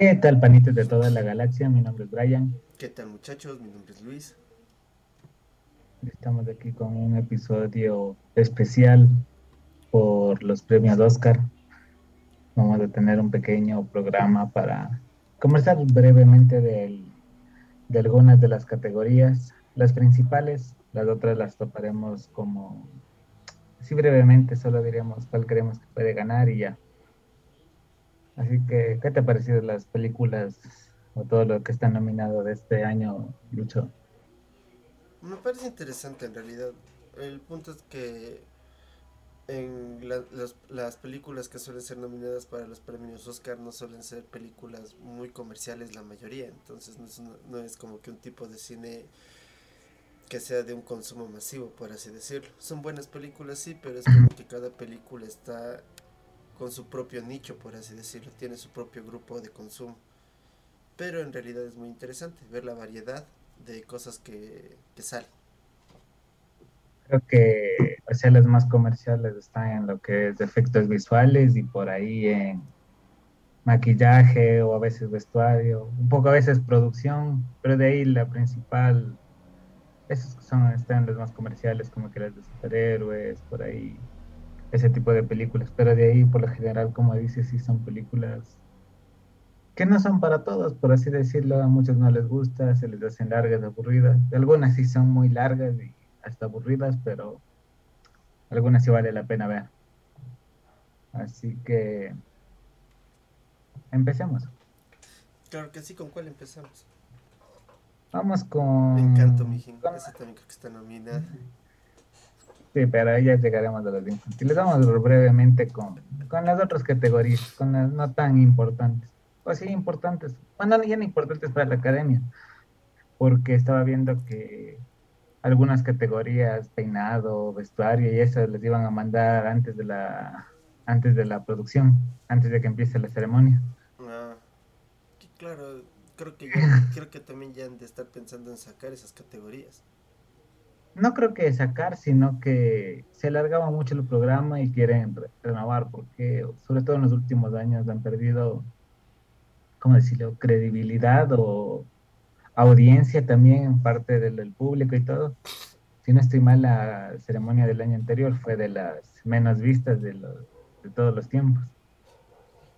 ¿Qué tal, panitos de toda la galaxia? Mi nombre es Brian. ¿Qué tal, muchachos? Mi nombre es Luis. Estamos aquí con un episodio especial por los premios Oscar. Vamos a tener un pequeño programa para conversar brevemente de algunas de las categorías, las principales, las otras las toparemos como, así brevemente, solo diríamos cuál creemos que puede ganar y ya. Así que, ¿qué te ha parecido las películas o todo lo que está nominado de este año, Lucho? Me parece interesante en realidad. El punto es que en las, películas que suelen ser nominadas para los premios Oscar no suelen ser películas muy comerciales la mayoría, entonces no es, no es como que un tipo de cine que sea de un consumo masivo, por así decirlo. Son buenas películas, sí, pero es como que cada película está con su propio nicho, por así decirlo, tiene su propio grupo de consumo. Pero en realidad es muy interesante ver la variedad de cosas que, salen. Creo que, o las más comerciales están en lo que es efectos visuales y por ahí en maquillaje o a veces vestuario, un poco a veces producción, pero de ahí la principal, esos son, están los más comerciales, como que las de superhéroes, por ahí ese tipo de películas, pero de ahí por lo general, como dices, sí son películas que no son para todos, por así decirlo, a muchos no les gusta, se les hacen largas, aburridas, algunas sí son muy largas y hasta aburridas, pero algunas sí vale la pena ver. Así que empecemos. Claro que sí, ¿con cuál empezamos? Vamos con... Me encanta, mi gente, esa también creo que está nominada. Sí, pero ahí ya llegaremos a los infantiles. Vamos brevemente con, con las otras categorías, con las no tan importantes. O sí, importantes. Bueno, no tan importantes para la academia. Porque estaba viendo que algunas categorías, peinado, vestuario y eso, les iban a mandar antes de la antes de la producción, antes de que empiece la ceremonia. Ah, claro, creo que creo que también ya han de estar pensando en sacar esas categorías no creo que sacar, sino que se alargaba mucho el programa y quieren renovar, porque sobre todo en los últimos años han perdido, ¿cómo decirlo?, credibilidad o audiencia también en parte del, público y todo. Si no estoy mal, la ceremonia del año anterior fue de las menos vistas de, los, de todos los tiempos.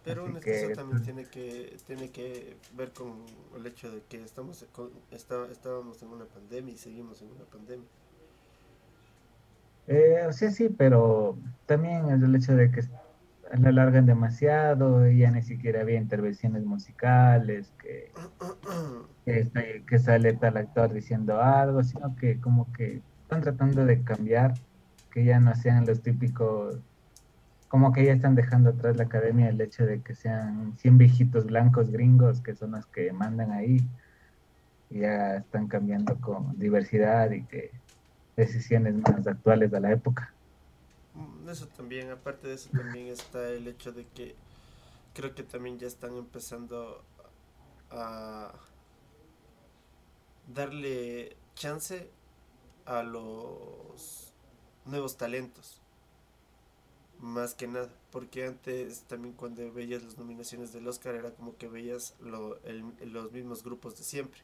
Pero eso también tiene que, tiene que ver con el hecho de que estamos estábamos en una pandemia y seguimos en una pandemia. Eh, sí, sí, pero también es el hecho de que la alargan demasiado y ya ni siquiera había intervenciones musicales, que, que, sale tal actor diciendo algo, sino que como que están tratando de cambiar, que ya no sean los típicos, como que ya están dejando atrás la academia el hecho de que sean 100 viejitos blancos gringos que son los que mandan ahí, ya están cambiando con diversidad y que decisiones más actuales de la época. Mm, eso también, aparte de eso también está el hecho de que creo que también ya están empezando a darle chance a los nuevos talentos. Más que nada, porque antes también cuando veías las nominaciones del Oscar era como que veías los mismos grupos de siempre.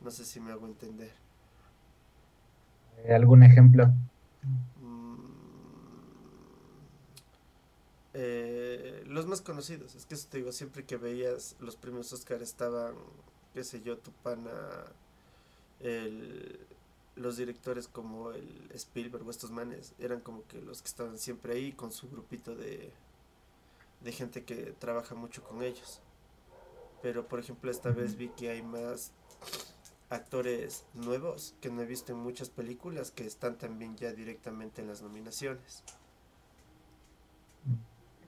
No sé si me hago entender. Eh, ¿Algún ejemplo? Mm, eh, los más conocidos, es que eso te digo, siempre que veías los premios Oscar estaban, qué sé yo, tu pana, los directores como el Spielberg o estos manes, eran como que los que estaban siempre ahí con su grupito de, de gente que trabaja mucho con ellos. Pero por ejemplo esta vez vi que hay más actores nuevos que no he visto en muchas películas que están también ya directamente en las nominaciones.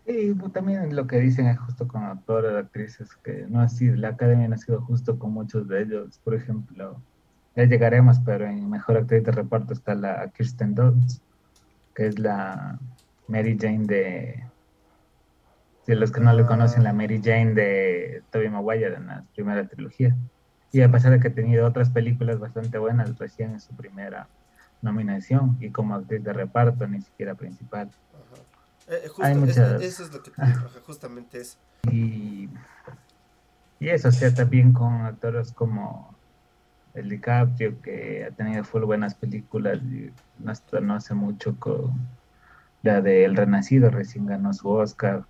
Y también lo que dicen es justo con actores, actrices, que no así, la academia no ha sido justo con muchos de ellos. Por ejemplo, ya llegaremos, pero en mejor actriz de reparto está la Kirsten Dunst, que es la Mary Jane de. Si los que no le conocen, la Mary Jane de Tobey Maguire en la primera trilogía. Y a pesar de que ha tenido otras películas bastante buenas, recién en su primera nominación y como actriz de reparto, ni siquiera principal. Eh, justo, eso, eso, es lo que justamente eso. Y, y eso, o sea, también con actores como el DiCaprio, que ha tenido full buenas películas, y no, no hace mucho con la de El Renacido, recién ganó su Oscar,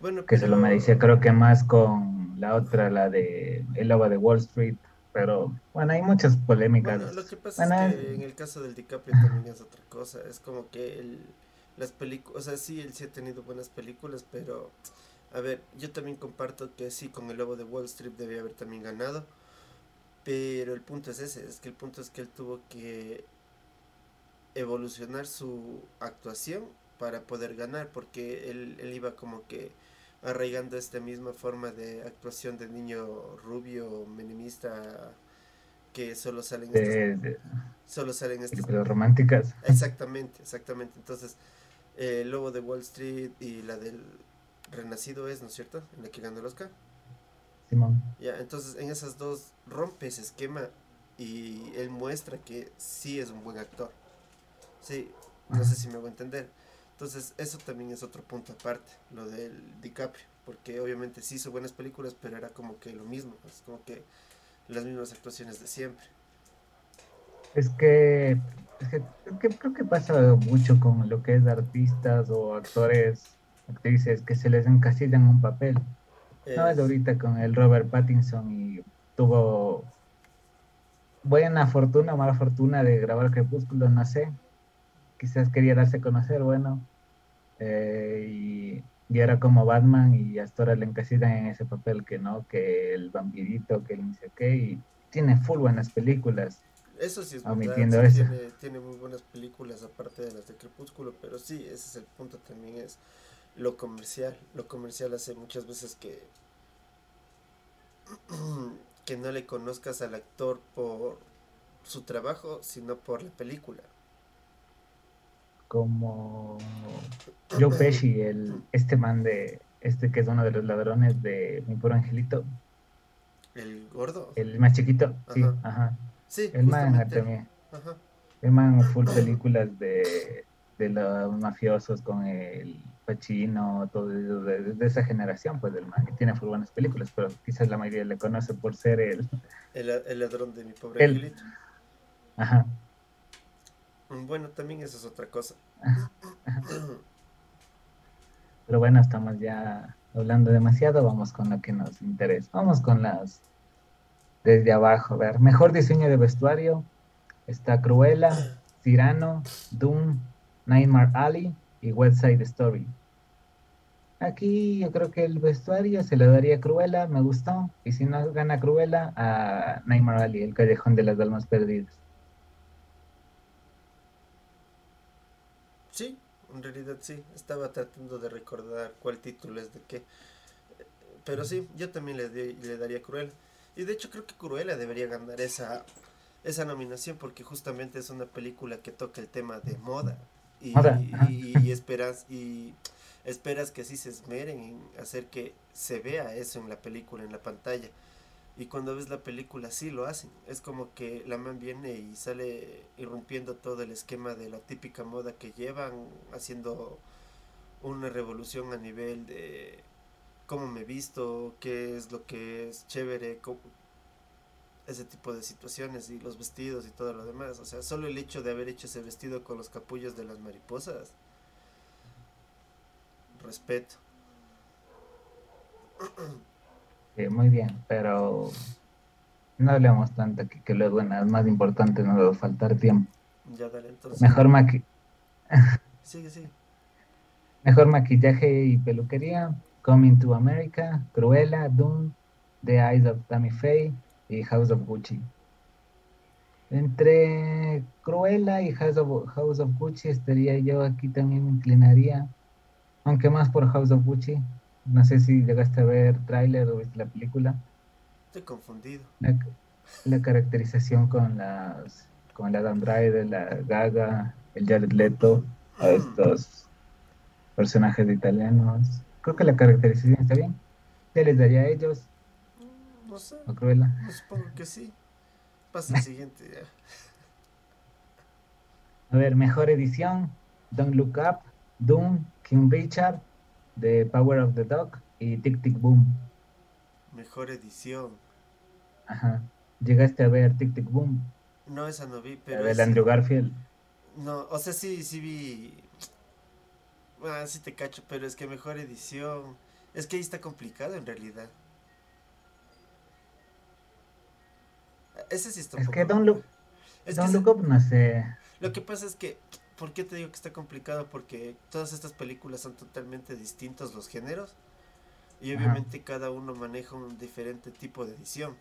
bueno, que se lo merecía creo que más con la otra, la de El Lobo de Wall Street, pero bueno, hay muchas polémicas. Bueno, lo que pasa es que en el caso del DiCaprio también es otra cosa, es como que el, las películas, o sea, sí, él sí ha tenido buenas películas, pero a ver, yo también comparto que sí, con El Lobo de Wall Street debía haber también ganado, pero el punto es ese, es que el punto es que él tuvo que evolucionar su actuación para poder ganar, porque él, él iba como que arraigando esta misma forma de actuación de niño rubio, minimista, que solo salen de, solo salen estas románticas. Exactamente, exactamente. Entonces, el eh, Lobo de Wall Street y la del Renacido es, ¿no es cierto? En la que ganó el Oscar. Simón. Ya, entonces en esas dos rompe ese esquema y él muestra que sí es un buen actor. Sí, no sé si me voy a entender. Entonces, eso también es otro punto aparte, lo del DiCaprio, porque obviamente sí hizo buenas películas, pero era como que lo mismo, es como que las mismas actuaciones de siempre. Es que, es que, creo que pasa mucho con lo que es artistas o actores, actrices, que se les encasillan un papel. No es ahorita con el Robert Pattinson y tuvo buena fortuna o mala fortuna de grabar Crepúsculo, no sé, quizás quería darse a conocer, bueno, eh, y, era como Batman y hasta ahora le encasillan en ese papel que no, que el vampirito, que el no sé qué, y tiene full buenas películas. Eso sí es verdad, eso. Tiene, tiene, muy buenas películas aparte de las de Crepúsculo, pero sí, ese es el punto también, es lo comercial. Lo comercial hace muchas veces que, que no le conozcas al actor por su trabajo, sino por la película como Joe Pesci, el, este man de, este que es uno de los ladrones de Mi Puro Angelito. ¿El gordo? El más chiquito, sí, ajá. Sí, el man también. Ajá. El man full películas de, de los mafiosos con el Pacino, todo de, de, esa generación, pues del man, que tiene full buenas películas, pero quizás la mayoría le conoce por ser el... El, ladrón de mi pobre angelito. Ajá. Mm, bueno, también eso es otra cosa. Pero bueno, estamos ya hablando demasiado, vamos con lo que nos interesa. Vamos con las desde abajo. A ver, mejor diseño de vestuario. Está Cruella, Cyrano, Doom, Nightmare Alley y West Story. Aquí yo creo que el vestuario se le daría a Cruella, me gustó. Y si no gana Cruella, a Nightmare Alley, el callejón de las almas perdidas. Sí, en realidad sí. Estaba tratando de recordar cuál título es de qué. Pero sí, yo también le, le daría Cruella. Y de hecho creo que Cruella debería ganar esa, esa nominación porque justamente es una película que toca el tema de moda. Y, y, esperas y esperas que así se esmeren en hacer que se vea eso en la película, en la pantalla. Y cuando ves la película sí lo hacen. Es como que la man viene y sale irrumpiendo todo el esquema de la típica moda que llevan, haciendo una revolución a nivel de cómo me visto, qué es lo que es chévere, ese tipo de situaciones y los vestidos y todo lo demás. O sea, solo el hecho de haber hecho ese vestido con los capullos de las mariposas. Respeto. muy bien, pero no hablemos tanto aquí que luego nada más importante no va a faltar tiempo. Ya dale, entonces. Mejor maqui... Mejor maquillaje y peluquería, Coming to America, Cruella, Doom, The Eyes of Tammy Faye y House of Gucci. Entre Cruella y House of, House of Gucci estaría yo aquí también me inclinaría, aunque más por House of Gucci, no sé si llegaste a ver tráiler o viste la película. Estoy confundido. La, caracterización con las con el Adam Driver, la Gaga, el Jared Leto, a mm. estos personajes italianos. Creo que la caracterización está bien. ¿Qué les daría a ellos? Mm, no sé. ¿O Cruella? Supongo que sí. Pasa el siguiente ya. A ver, mejor edición. Don't Look Up, Doom, King Richard, The Power of the Dog y Tic Tic Boom. Mejor edición. Ajá. ¿Llegaste a ver Tic Tic Boom? No, esa no vi, pero... El Andrew Garfield. No, o sea, sí, sí vi... Ah, sí te cacho, pero es que mejor edición... Es que ahí está complicado en realidad. Ese sí está Es que Don't Look, Don't Look Up no sé. Lo que pasa es que, ¿por qué te digo que está complicado? Porque todas estas películas son totalmente distintos los géneros. Y obviamente cada uno maneja un diferente tipo de edición.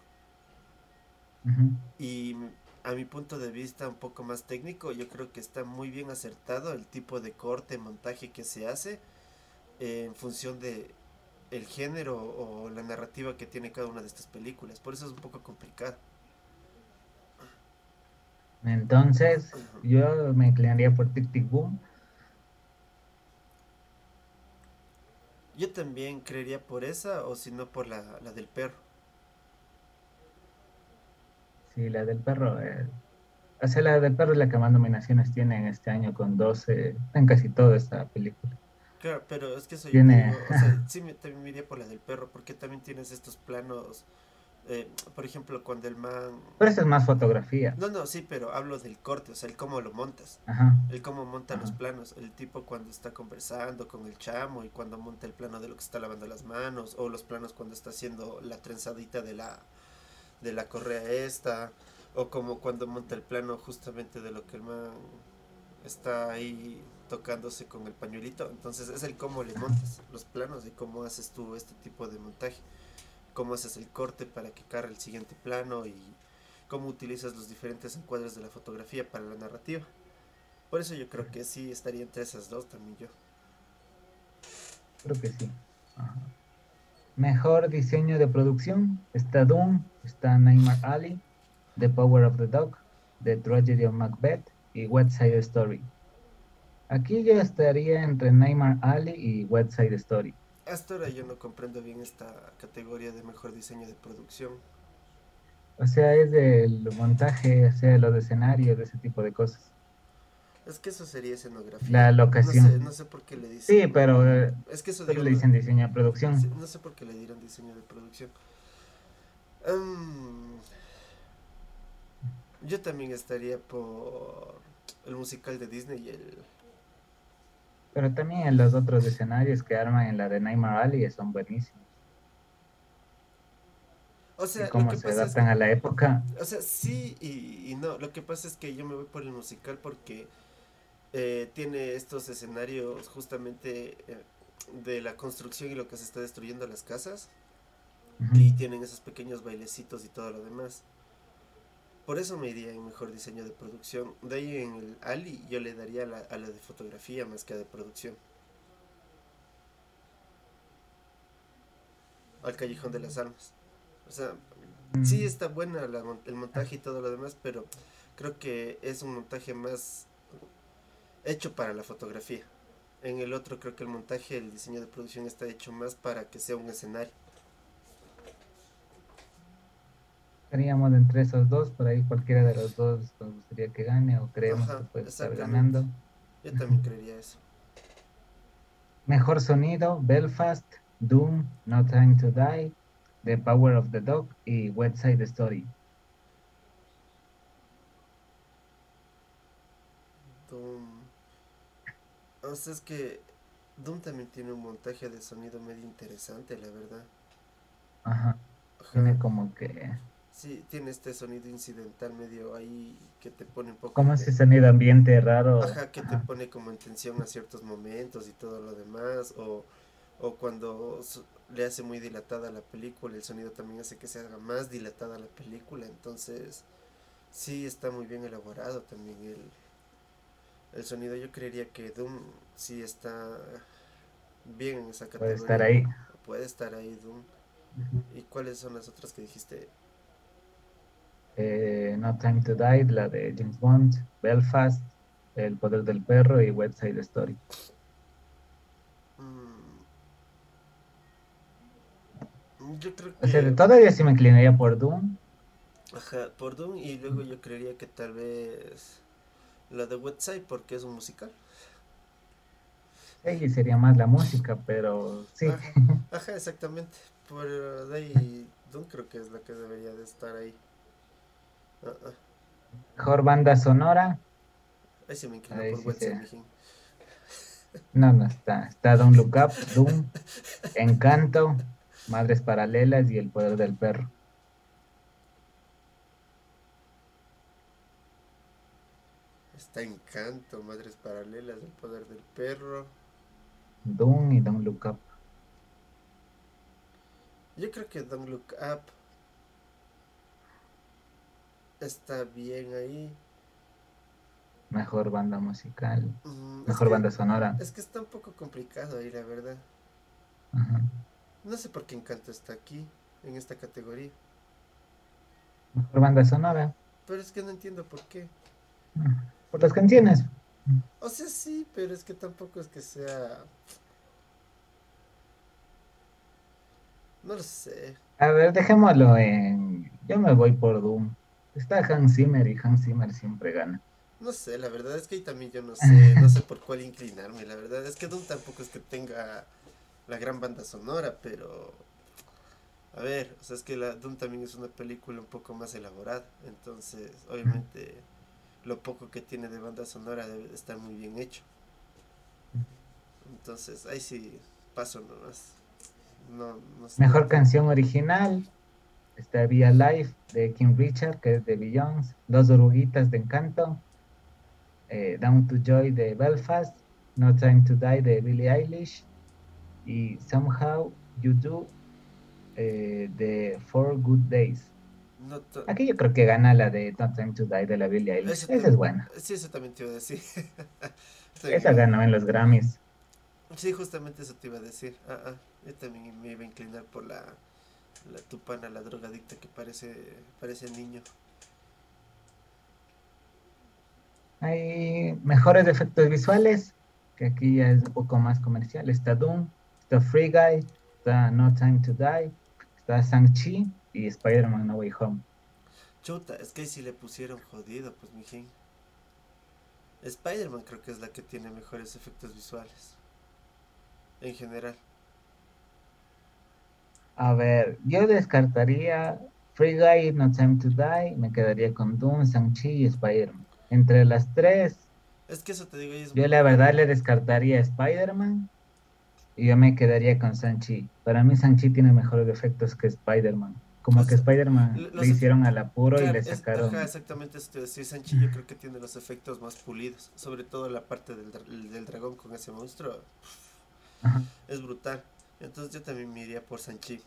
Y a mi punto de vista un poco más técnico, yo creo que está muy bien acertado el tipo de corte, montaje que se hace en función de el género o la narrativa que tiene cada una de estas películas. Por eso es un poco complicado. Entonces, yo me inclinaría por Tic Tic Boom. Yo también creería por esa o si no por la, del perro. Sí, la del perro. Eh. O sea, la del perro es la que más nominaciones tiene en este año con 12, en casi toda esta película. Claro, pero es que eso tiene... o sea, sí, también me iría por la del perro, porque también tienes estos planos eh, por ejemplo, cuando el man... Pero eso es más fotografía. No, no, sí, pero hablo del corte, o sea, el cómo lo montas. El cómo monta los planos. El tipo cuando está conversando con el chamo y cuando monta el plano de lo que está lavando las manos. O los planos cuando está haciendo la trenzadita de la, de la correa esta. O como cuando monta el plano justamente de lo que el man está ahí tocándose con el pañuelito. Entonces es el cómo le montas los planos y cómo haces tú este tipo de montaje cómo haces el corte para que cargue el siguiente plano y cómo utilizas los diferentes encuadres de la fotografía para la narrativa. Por eso yo creo que sí estaría entre esas dos también yo. Creo que sí. Mejor diseño de producción. Está Doom, está Neymar Ali, The Power of the Dog, The Tragedy of Macbeth y West Side Story. Aquí yo estaría entre Neymar Ali y West Side Story hasta ahora yo no comprendo bien esta categoría de mejor diseño de producción. O sea, es del montaje, o sea, los escenarios, de ese tipo de cosas. Es que eso sería escenografía. La locación. No sé, por qué le dicen. Sí, pero. Eh, es que eso le dicen diseño de producción. No sé por qué le dieron diseño de producción. Em, yo también estaría por el musical de Disney y el pero también en los otros escenarios que arman en la de Neymar Ali son buenísimos. O sea, cómo se adaptan a la época. O sea, sí y, no. Lo que pasa es que yo me voy por el musical porque eh, tiene estos escenarios justamente eh, de la construcción y lo que se está destruyendo las casas. Y tienen esos pequeños bailecitos y todo lo demás. Por eso me iría en mejor diseño de producción. De ahí en el Ali yo le daría a la, a la de fotografía más que a de producción. Al Callejón de las Almas. O sea, sí mm. está buena el montaje y todo lo demás, pero creo que es un montaje más hecho para la fotografía. En el otro creo que el montaje, el diseño de producción está hecho más para que sea un escenario. Estaríamos entre esos dos, por ahí cualquiera de los dos nos gustaría que gane o creemos que puede estar ganando. Yo también creería eso. Mejor sonido, Belfast, Doom, No Time to Die, The Power of the Dog y West Side Story. Doom. O sea, es que Doom también tiene un montaje de sonido medio interesante, la verdad. Ajá. Tiene como que Sí, tiene este sonido incidental medio ahí que te pone un poco... Como ese sonido ambiente raro. Ajá, que te pone como en tensión a ciertos momentos y todo lo demás. O, o cuando le hace muy dilatada la película, el sonido también hace que se haga más dilatada la película. Entonces, sí está muy bien elaborado también el, el sonido. Yo creería que Doom sí está bien en esa categoría. Puede estar ahí. Puede estar ahí Doom. ¿Y cuáles son las otras que dijiste? Eh, No Time to Die, la de James Bond, Belfast, El Poder del Perro y West Side Story. Mm. Yo creo que... O sea, todavía sí me inclinaría por Doom. Ajá, por Doom y luego yo creería que tal vez la de West Side porque es un musical. ahí sería más la música, pero sí. Ajá, exactamente. Por de ahí, Doom creo que es la que debería de estar ahí. Mejor banda sonora. Ahí se me por sí No, no está. Está Don't Look Up, Doom, Encanto, Madres Paralelas y El Poder del Perro. Está Encanto, Madres Paralelas, El Poder del Perro. Doom y Don't Look Up. Yo creo que Don't Look Up está bien ahí. Mejor banda musical. Mm, mejor banda sonora. Es que está un poco complicado ahí, la verdad. No sé por qué Encanto está aquí, en esta categoría. Mejor banda sonora. Pero es que no entiendo por qué. Por las canciones. O sea, sí, pero es que tampoco es que sea... No lo sé. A ver, dejémoslo en... Yo me voy por Doom. Está Hans Zimmer y Hans Zimmer siempre gana. No sé, la verdad es que ahí también yo no sé, no sé por cuál inclinarme, la verdad es que Doom tampoco es que tenga la gran banda sonora, pero a ver, o sea, es que la Doom también es una película un poco más elaborada, entonces obviamente lo poco que tiene de banda sonora debe estar muy bien hecho. Entonces, ahí sí paso nomás. No, no Mejor canción original, Está Via Life de King Richard, que es de Beyoncé. Dos oruguitas de Encanto. Eh, Down to Joy de Belfast. No Time to Die de Billie Eilish. Y Somehow You Do eh, de Four Good Days. Aquí yo creo que gana la de No Time to Die de la Billie Eilish. Esa es buena. Sí, eso también te iba a decir. Esa ganó en los Grammys. Sí, justamente eso te iba a decir. Ah, ah, yo también me iba a inclinar por la la tupana, la drogadicta que parece, parece niño. Hay mejores efectos visuales, que aquí ya es un poco más comercial. Está Doom, está Free Guy, está No Time to Die, está Shang-Chi y Spider-Man No Way Home. Chuta, es que si le pusieron jodido, pues mijín. Spider-Man creo que es la que tiene mejores efectos visuales. En general. A ver, yo descartaría Free Guy, No Time to Die, me quedaría con Doom, Shang-Chi y Spider-Man. Entre las tres, es que eso te digo, yo la verdad le descartaría Spider-Man y yo me quedaría con Shang-Chi. Para mí Shang-Chi tiene mejores efectos que Spider-Man. Como que Spider-Man le hicieron al apuro y le sacaron. exactamente eso te decía. Shang-Chi yo creo que tiene los efectos más pulidos. Sobre todo la parte del, del dragón con ese monstruo. Es brutal. Entonces yo también me iría por Sanchi.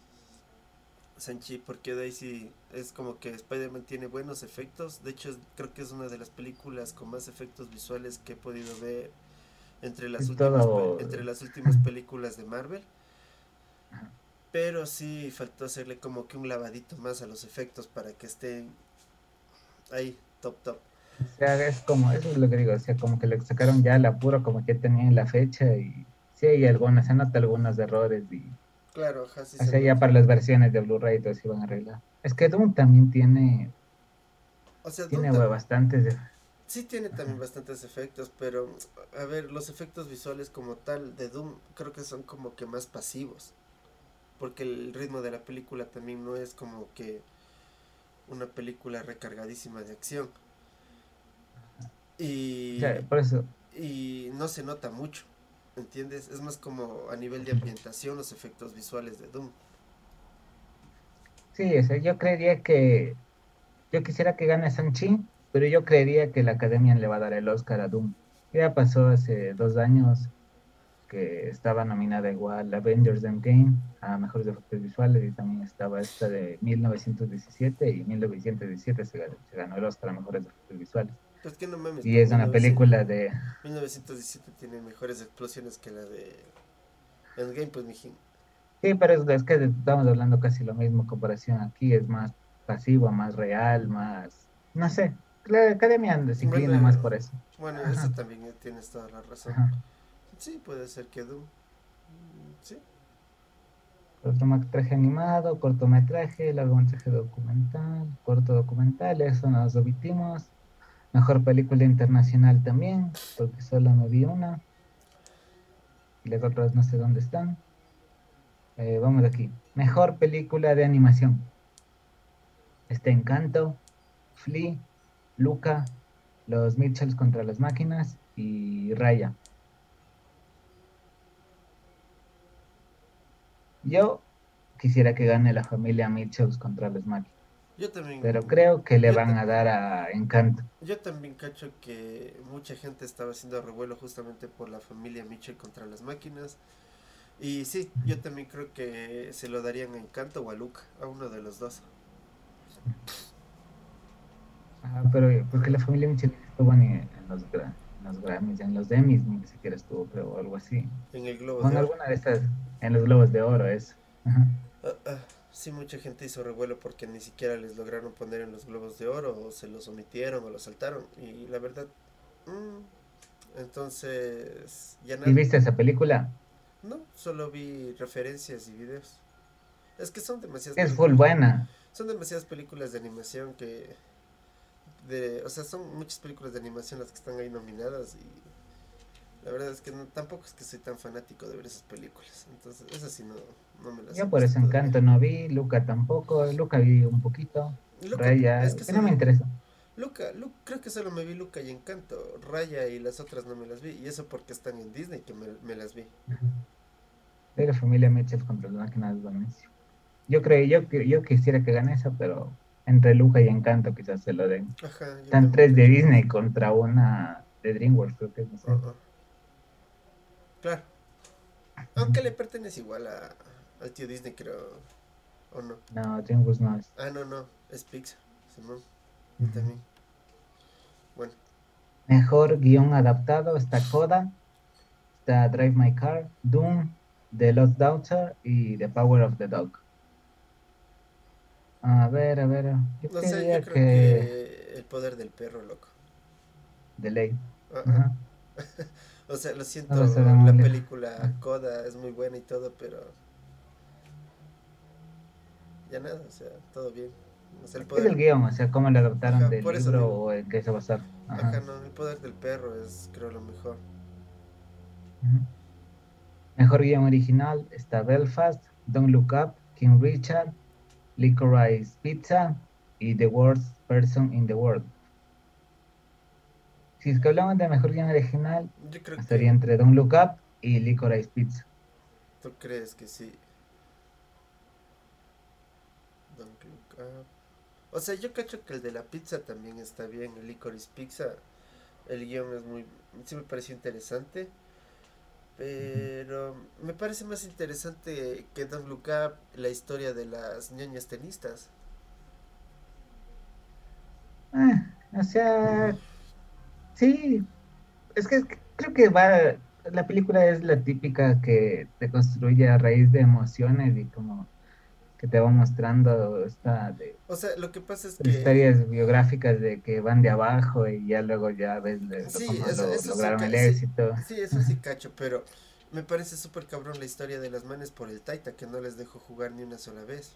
Sanchi, porque de ahí sí es como que Spider-Man tiene buenos efectos. De hecho, creo que es una de las películas con más efectos visuales que he podido ver entre las, últimas, entre las últimas películas de Marvel. Pero sí faltó hacerle como que un lavadito más a los efectos para que estén ahí, top, top. O sea, es como, eso es lo que digo, o sea, como que le sacaron ya el apuro, como que tenían la fecha y sí hay algunas, se nota algunos errores y... Claro, O sea, ya para las versiones de Blu-ray todo se iban a arreglar. Es que Doom también tiene... O sea, tiene bastantes... Sí tiene también bastantes efectos, pero a ver, los efectos visuales como tal de Doom creo que son como que más pasivos. Porque el ritmo de la película también no es como que una película recargadísima de acción. Y, por eso. y no se nota mucho. ¿Entiendes? Es más como a nivel de ambientación los efectos visuales de Doom. Sí, yo creería que yo quisiera que gane Sanchi, pero yo creería que la academia le va a dar el Oscar a Doom. Ya pasó hace dos años que estaba nominada igual Avengers Endgame a mejores efectos visuales y también estaba esta de 1917 y 1917 se ganó, se ganó el Oscar a mejores efectos visuales. Pues que no mames. Y es una película de. 1917 tiene mejores explosiones que la de. Endgame, pues, mijín. Sí, pero es, que estamos hablando casi lo mismo comparación aquí. Es más pasivo, más real, más. No sé. La academia se inclina más por eso. Bueno, eso también tienes toda la razón. Sí, puede ser que Doom. Sí. Cortometraje animado, cortometraje, largometraje documental, corto documental, eso nos omitimos. Mejor película internacional también, porque solo me vi una. las otras no sé dónde están. Eh, vamos aquí. Mejor película de animación. Está Encanto, Flea, Luca, Los Mitchells contra las máquinas y Raya. Yo quisiera que gane la familia Mitchells contra las máquinas. Yo también. Pero creo que le van a dar a Encanto. Yo también cacho que mucha gente estaba haciendo revuelo justamente por la familia Mitchell contra las máquinas. Y sí, yo también creo que se lo darían a Encanto o a Luca, a uno de los dos. Ajá, pero porque la familia Mitchell estuvo en, en los, en los Grammys, en los Emmys, ni siquiera estuvo, creo, o algo así. En el Globo Bueno, de Oro. alguna de estas, en los Globos de Oro, eso. Ajá. Ah, ah, sí, mucha gente hizo revuelo porque ni siquiera les lograron poner en los Globos de Oro, o se los omitieron, o los saltaron. Y la verdad, mm, entonces, ya. ¿Y viste esa película? No, solo vi referencias y videos. Es que son demasiadas Es full buena. Son demasiadas películas de animación que de, o sea, son muchas películas de animación las que están ahí nominadas y la verdad es que no- tampoco es que soy tan fanático de ver esas películas. Entonces, esas sí no, no me las Yo por eso. Encanto no vi, Luca tampoco, Luca vi un poquito, Luca, Raya, es que que no me interesa. Luca, Lu- creo que solo me vi Luca y Encanto. Raya y las otras no me las vi. Y eso porque están en Disney que me, me las vi. De la familia Mitchell contra las máquinas es buenísimo. Yo creo, yo, yo quisiera que gane esa, pero entre Luca y Encanto quizás se lo den. Ajá. Están tres de. Disney contra una de DreamWorks, creo que es, no sé. Ah. Claro. Aunque le pertenece igual a, al tío Disney, creo. ¿O no? No, DreamWorks no es. Ah, no, no. Es Pixar. Simón. También. Bueno. Mejor guion adaptado está Coda, está Drive My Car, Doom, The Lost Daughter y The Power of the Dog. A ver, a ver. Yo No sé, yo creo que... que el poder del perro, loco. De ley. Ajá. ah. O sea, lo siento, No, la película Coda es muy buena y todo, pero ya nada, o sea, todo bien. O sea, el Es el guion, o sea, cómo lo adaptaron Ajá, del por libro o en qué se basar. Ajá. ajá, no, el poder del perro es creo lo mejor. Mejor guion original está Belfast, Don't Look Up, King Richard, Licorice Pizza y The Worst Person in the World. Si es que hablamos de mejor guion original, Yo creo estaría que entre Don't Look Up y Licorice Pizza. tú crees que sí. Don't look up. O sea, yo cacho que el de la pizza también está bien, el Licorice Pizza. El guion es muy, sí me pareció interesante. Pero me parece más interesante que Don't Look Up la historia de las ñañas tenistas. Ah, o sea, sí, es que creo que va, la película es la típica que te construye a raíz de emociones y como que te va mostrando esta de O sea, lo que pasa es que... historias biográficas de que van de abajo y ya luego ya ves de- Sí, cómo eso- lo- eso sí lograron que- el sí. éxito. Sí, eso sí cacho, pero me parece súper cabrón la historia de las manes por el Taita que no les dejó jugar ni una sola vez.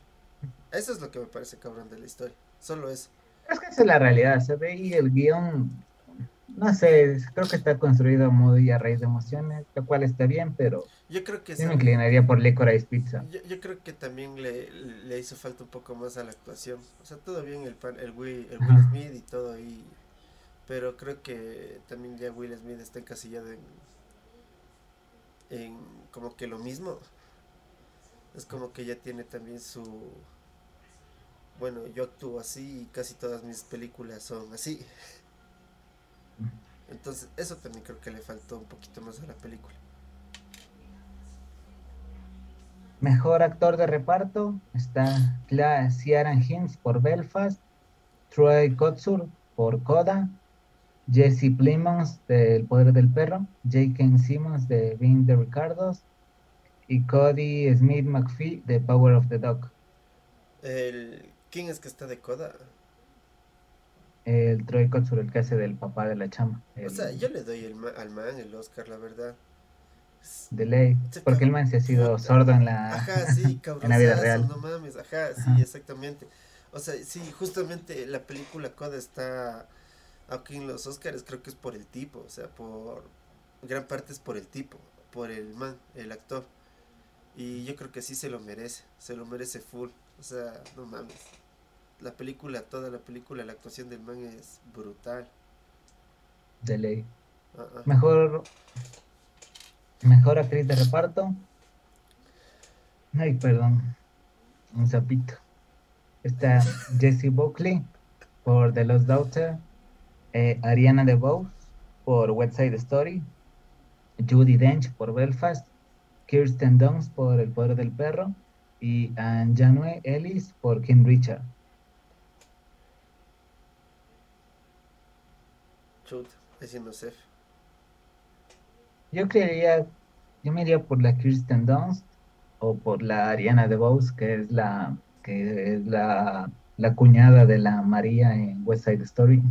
Eso es lo que me parece cabrón de la historia. Solo eso. Es que esa es la realidad, se ve y el guion, no sé, creo que está construido muy a raíz de emociones, lo cual está bien, pero Yo creo que sí me inclinaría por Licorice Pizza. Yo, yo creo que también le, le hizo falta un poco más a la actuación. O sea, todo bien el, pan- el, Will, el Will. Smith y todo ahí. Pero creo que también ya Will Smith está encasillado en, en como que lo mismo. Es como que ya tiene también su... Bueno, yo actúo así y casi todas mis películas son así. Entonces, eso también creo que le faltó un poquito más a la película. Mejor actor de reparto está Ciaran Hinds por Belfast, Troy Kotsur por Coda, Jesse Plemons de El Poder del Perro, J.K. Simmons de Being the Ricardos y Cody Smith McPhee de Power of the Dog. El, ¿Quién es que está de coda? El Troy Kotsur, el que hace del papá de la chama. O sea, yo le doy el ma- al man el Oscar, la verdad. De ley, porque el man se ha sido sordo en la... Ajá, sí, cabrón. la vida real. No mames, ajá, sí, Ajá. exactamente. O sea, sí, justamente la película Coda está aquí en los Oscars, creo que es por el tipo, o sea, por gran parte es por el tipo, por el man, el actor. Y yo creo que sí se lo merece, se lo merece full. O sea, no mames. La película, toda la película, la actuación del man es brutal. De ley. Mejor. Mejor actriz de reparto. Ay, perdón. Un sapito. Está Jessie Buckley por The Lost Daughter. Eh, Ariana DeVos por West Side Story. Judy Dench por Belfast. Kirsten Dunst por El Poder del Perro. Y Anjanue Ellis por King Richard. Sé. Yo creería, yo me iría por la Kirsten Dunst o por la Ariana DeVos, que es la que es la, la cuñada de la María en West Side Story.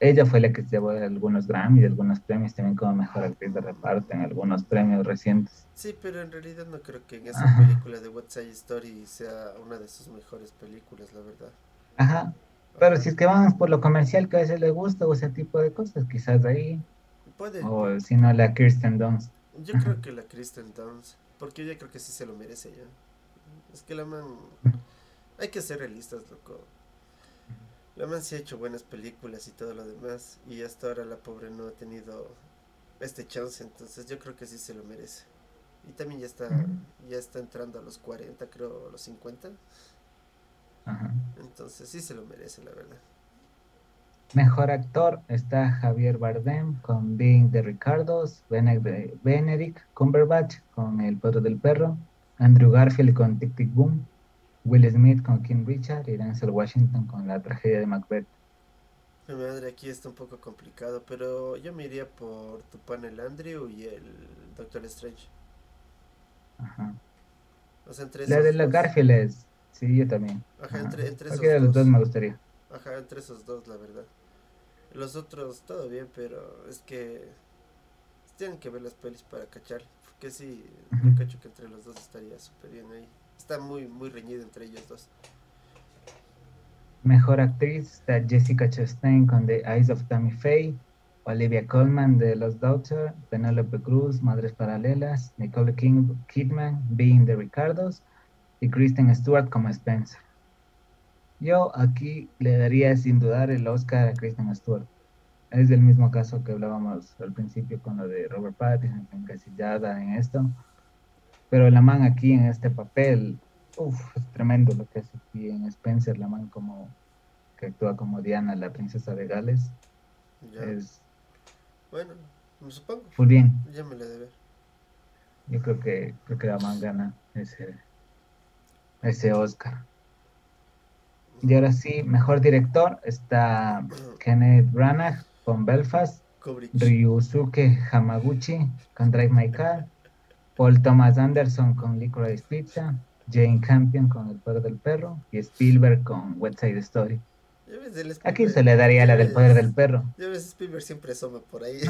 Ella fue la que se llevó algunos Grammy algunos premios también como mejor actriz de reparto en algunos premios recientes. Sí, pero en realidad no creo que en esa película de West Side Story sea una de sus mejores películas, la verdad. Ajá. Pero si es que vamos por lo comercial que a veces le gusta o ese tipo de cosas, quizás ahí. Puede. O si no, la Kirsten Dunst. Yo creo que la Kristen Dunst, porque yo creo que sí se lo merece ya. Es que la man... Hay que ser realistas, loco. La man sí ha hecho buenas películas y todo lo demás. Y hasta ahora la pobre no ha tenido este chance. Entonces yo creo que sí se lo merece. Y también ya está, ya está entrando a los 40, creo, a los 50. Entonces sí se lo merece, la verdad. Mejor actor está Javier Bardem con Being the Ricardos, Benedict Cumberbatch con El Poder del Perro, Andrew Garfield con Tic Tic Boom, Will Smith con King Richard y Denzel Washington con La Tragedia de Macbeth. Mi madre, aquí está un poco complicado, pero yo me iría por tu panel Andrew y el Doctor Strange. Ajá. O sea, entre La de la Garfield es, sí, yo también. Ajá, entre, entre esos dos. los dos me gustaría. Ajá, entre esos dos, la verdad. Los otros, todo bien, pero es que tienen que ver las pelis para cachar. Porque sí, yo cacho que entre los dos estaría súper bien ahí. Está muy, muy reñido entre ellos dos. Mejor actriz está Jessica Chastain con The Eyes of Tammy Faye, Olivia Colman de Los Daughters, Penelope Cruz, Madres Paralelas, Nicole Kidman, Being the Ricardos y Kristen Stewart como Spencer. Yo aquí le daría sin dudar el Oscar a Kristen Stewart. Es del mismo caso que hablábamos al principio con lo de Robert Pattinson, encasillada en esto. Pero la man aquí en este papel, uff, es tremendo lo que hace aquí en Spencer, la man como que actúa como Diana, la princesa de Gales. Es bueno, me supongo. Muy bien. Ya me le debe. Yo creo que creo que la man gana ese ese Oscar. Y ahora sí, mejor director está Kenneth Branagh con Belfast, Ryusuke Hamaguchi con Drive My Car, Paul Thomas Anderson con Licorice Pizza, Jane Campion con El Poder del Perro y Spielberg con West Side Story. Aquí se le daría la del Poder del Perro. Ya ves, Spielberg siempre asoma por ahí.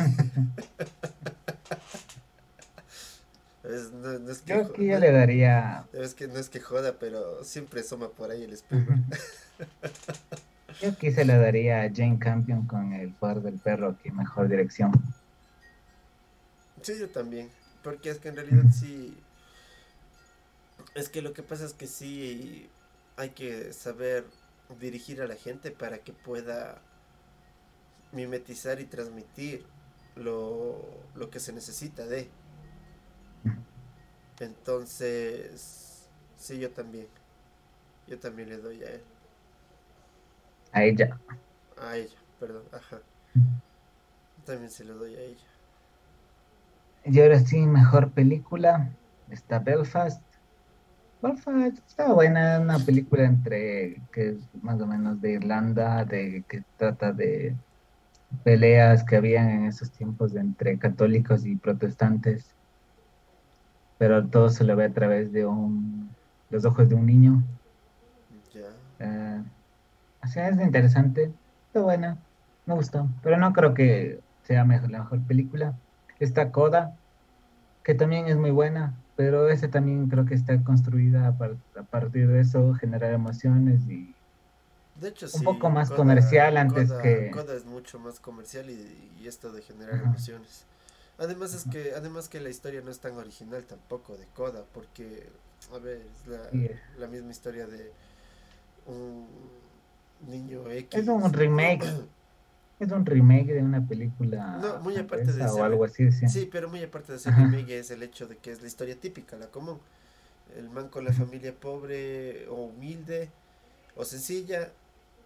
Yo aquí ya le daría. Es que no es que joda, pero siempre soma por ahí el Spielberg. Yo aquí se le daría a Jane Campion con el poder del perro, aquí mejor dirección. Sí, yo también. Porque es que en realidad sí. Es que lo que pasa es que sí hay que saber dirigir a la gente para que pueda mimetizar y transmitir lo, lo que se necesita de. Entonces, sí, yo también. Yo también le doy a él. A ella. A ella, perdón, ajá. También se lo doy a ella. Y ahora sí, mejor película. Está Belfast. Belfast está buena, una película entre que es más o menos de Irlanda, de que trata de peleas que habían en esos tiempos entre católicos y protestantes pero todo se lo ve a través de un, los ojos de un niño. Eh, o sea, es interesante, está buena, me gustó, pero no creo que sea mejor, la mejor película. Está Coda, que también es muy buena, pero esa también creo que está construida a, partir de eso, generar emociones y De hecho, un poco más comercial antes que... Coda es mucho más comercial y, esto de generar emociones. Además es que además que la historia no es tan original tampoco de Coda, porque, a ver, es la, la misma historia de un niño X. Es un remake. es un remake de una película. No, muy aparte de o algo así. Sí. pero muy aparte de ese remake es el hecho de que es la historia típica, la común. El man con la familia pobre o humilde o sencilla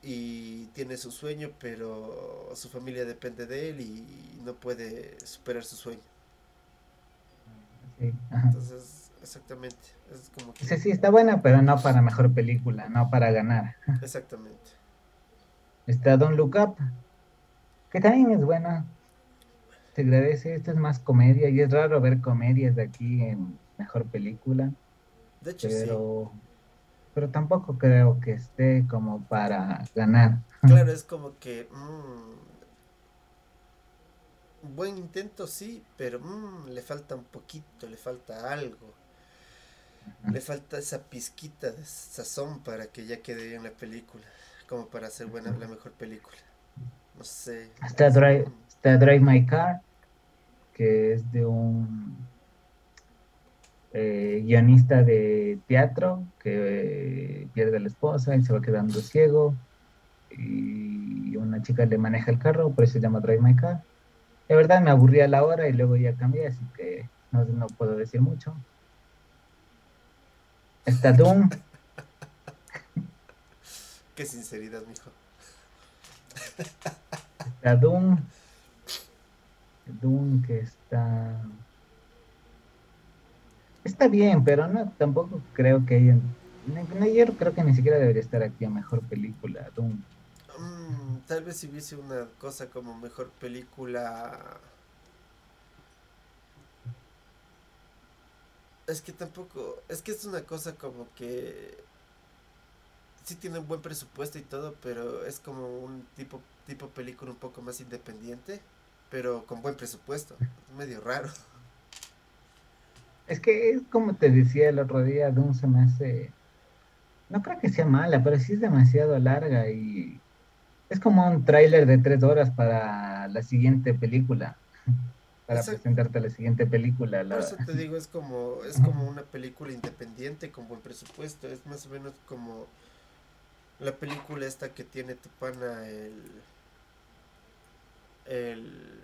y tiene su sueño, pero su familia depende de él y no puede superar su sueño. Entonces, exactamente. Es como Sí, sí, está buena, pero no para mejor película, no para ganar. Exactamente. Está Don Look Up, que también es buena. Te agradece, esto es más comedia y es raro ver comedias de aquí en mejor película. De hecho, pero, pero tampoco creo que esté como para ganar. Claro, es como que mm, buen intento sí, pero mm, le falta un poquito, le falta algo. Le falta esa pizquita de sazón para que ya quede bien la película, como para hacer buena la mejor película. No sé. Está Drive, Drive My Car, que es de un eh, guionista de teatro que eh, pierde a la esposa y se va quedando ciego. Y una chica le maneja el carro, por eso se llama Drive My Car. De verdad me aburría la hora y luego ya cambié, así que no, no puedo decir mucho. Está Doom. Qué sinceridad, mijo. Está Doom. Doom que está. Está bien, pero no tampoco creo que haya. Creo que ni siquiera debería estar aquí a mejor película, Doom. Mm, tal vez si hubiese una cosa como mejor película Es que tampoco, es que es una cosa como que sí tiene un buen presupuesto y todo, pero es como un tipo tipo película un poco más independiente, pero con buen presupuesto. Es medio raro. Es que es como te decía el otro día, Doom se me hace no creo que sea mala, pero sí es demasiado larga y es como un tráiler de tres horas para la siguiente película para presentarte la siguiente película. Por eso te digo, es como, es como una película independiente con buen presupuesto, es más o menos como la película esta que tiene tu pana, el... El...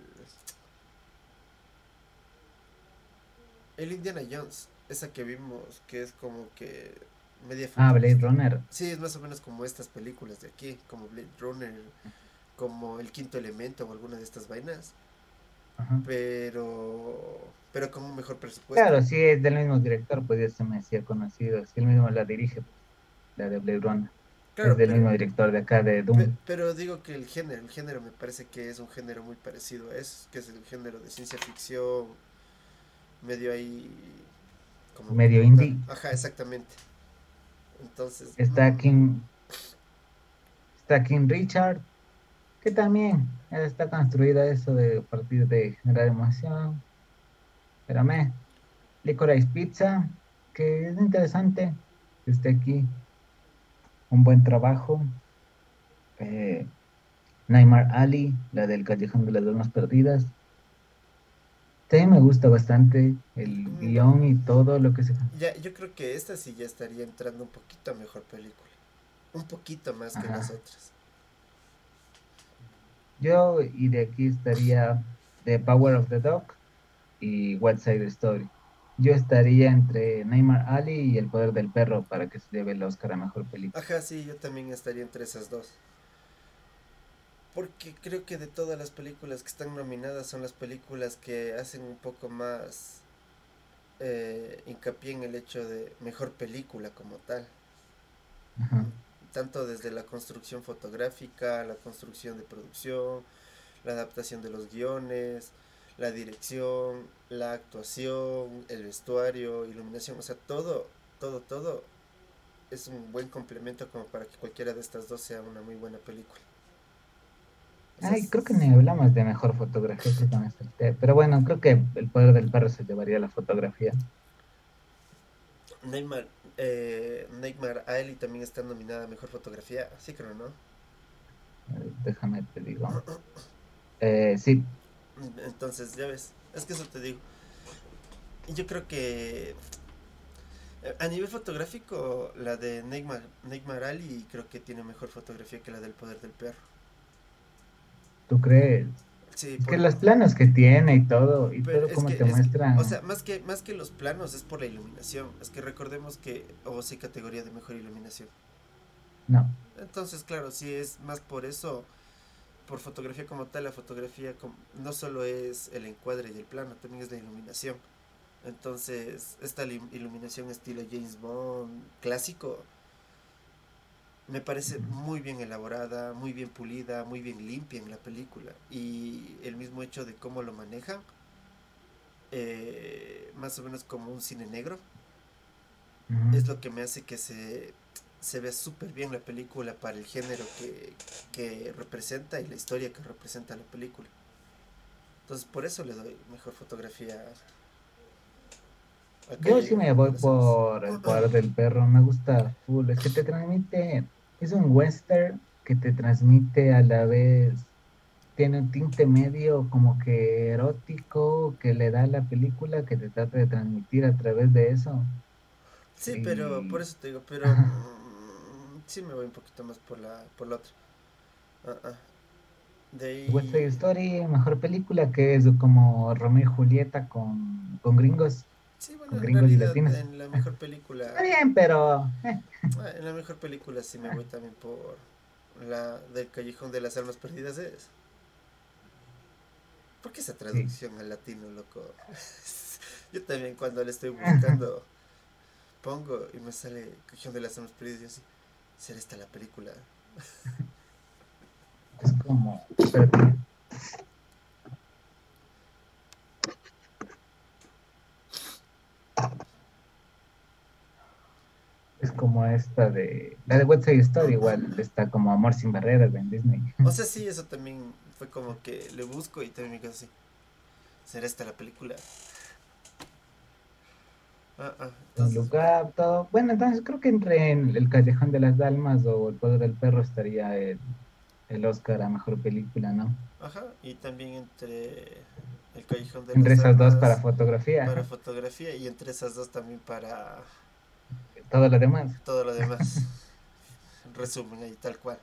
El Indiana Jones, esa que vimos, que es como que media... Ah, Blade Runner. Sí, es más o menos como estas películas de aquí, como Blade Runner, como El Quinto Elemento o alguna de estas vainas pero pero con un mejor presupuesto. Claro, sí, es del mismo director, pues ya se me hacía conocido, si él mismo la dirige, la de Blade Runner. Es del mismo director de acá de Doom. pero digo que el género, el género me parece que es un género muy parecido a eso, que es el género de ciencia ficción, medio ahí como medio indie. Ajá, exactamente. Entonces. Está. King. Está King Richard, que también está construida eso de partir de generar emoción. Espérame. Licorice Pizza, que es interesante que esté aquí. Un buen trabajo. Eh, Neymar Ali, la del Callejón de las Almas Perdidas. También me gusta bastante el mm. guion y todo lo que se... Ya, yo creo que esta sí ya estaría entrando un poquito a mejor película. Un poquito más que las otras. Yo y de aquí estaría The Power of the Dog y West Side Story. Yo estaría entre Neymar Ali y El Poder del Perro para que se lleve el Oscar a Mejor Película. Ajá, sí, yo también estaría entre esas dos. Porque creo que de todas las películas que están nominadas son las películas que hacen un poco más eh, hincapié en el hecho de mejor película como tal. Ajá tanto desde la construcción fotográfica, la construcción de producción, la adaptación de los guiones, la dirección, la actuación, el vestuario, iluminación, o sea, todo, todo, todo es un buen complemento como para que cualquiera de estas dos sea una muy buena película. Ay, creo que ni hablamos de mejor fotografía, pero bueno, creo que el poder del perro se llevaría la fotografía. Neymar, eh, Neymar Aeli también está nominada a Mejor Fotografía, sí creo, ¿no? Déjame te digo. Eh, sí. Entonces, ya ves, es que eso te digo. Yo creo que eh, a nivel fotográfico, la de Neymar, Neymar Ali creo que tiene mejor fotografía que la del Poder del Perro. ¿Tú crees? Sí, que los planos que tiene y todo, y todo como te muestran. O sea, más que, más que los planos es por la iluminación. Es que recordemos que o sí categoría de mejor iluminación. No. Entonces, claro, sí es más por eso, por fotografía como tal, la fotografía no solo es el encuadre y el plano, también es la iluminación. Entonces, esta iluminación estilo James Bond clásico me parece muy bien elaborada, muy bien pulida, muy bien limpia en la película. Y el mismo hecho de cómo lo manejan, eh, más o menos como un cine negro, es lo que me hace que se, se vea súper bien la película para el género que, que representa y la historia que representa la película. Entonces por eso le doy mejor fotografía yo sí me voy por el poder del perro, me gusta full, es que te transmite, es un western que te transmite a la vez, tiene un tinte medio como que erótico que le da a la película que te trata de transmitir a través de eso. Sí, pero por eso te digo, pero sí me voy un poquito más por la, por la otra. Uh -uh. West Side Story, mejor película que es como Romeo y Julieta con, con gringos. Sí, bueno, en realidad en la mejor película. Está bien, pero. Eh. Ah, en la mejor película sí me voy también por la del Callejón de las Almas Perdidas es. ¿Por qué esa traducción al latino, loco? yo también cuando le estoy buscando pongo y me sale Callejón de las Almas Perdidas y así. ¿Será esta la película? es como. Es como esta de. La de West Side Story, igual está como Amor sin Barreras en Disney. O sea, sí, eso también fue como que le busco y también me quedo así. ¿Será esta la película? Ah, entonces... todo. Bueno, entonces creo que entre El Callejón de las Dalmas o El Poder del Perro estaría el, el Oscar a mejor película, ¿no? Ajá, y también entre El Callejón de entre las esas dos para fotografía. Para fotografía y entre esas dos también para todo lo demás. Todo lo demás. Resumen ahí, tal cual.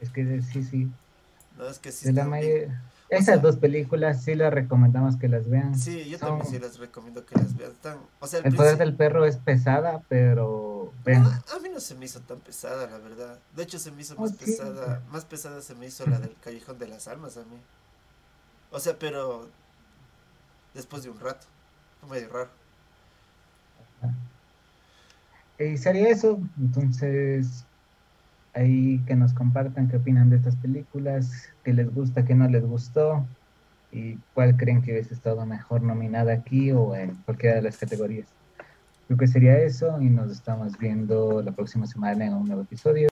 es que sí, sí. No, es que sí. Esas dos películas sí las recomendamos que las vean. Sí, yo también sí las recomiendo que las vean. o sea, el, poder del perro es pesada, pero a mí no se me hizo tan pesada, la verdad. De hecho, se me hizo más pesada. Más pesada se me hizo la del Callejón de las Almas a mí. O sea, pero después de un rato. Fue medio raro. Y sería eso. Entonces, ahí que nos compartan qué opinan de estas películas, qué les gusta, qué no les gustó y cuál creen que hubiese estado mejor nominada aquí o en cualquiera de las categorías. Creo que sería eso y nos estamos viendo la próxima semana en un nuevo episodio.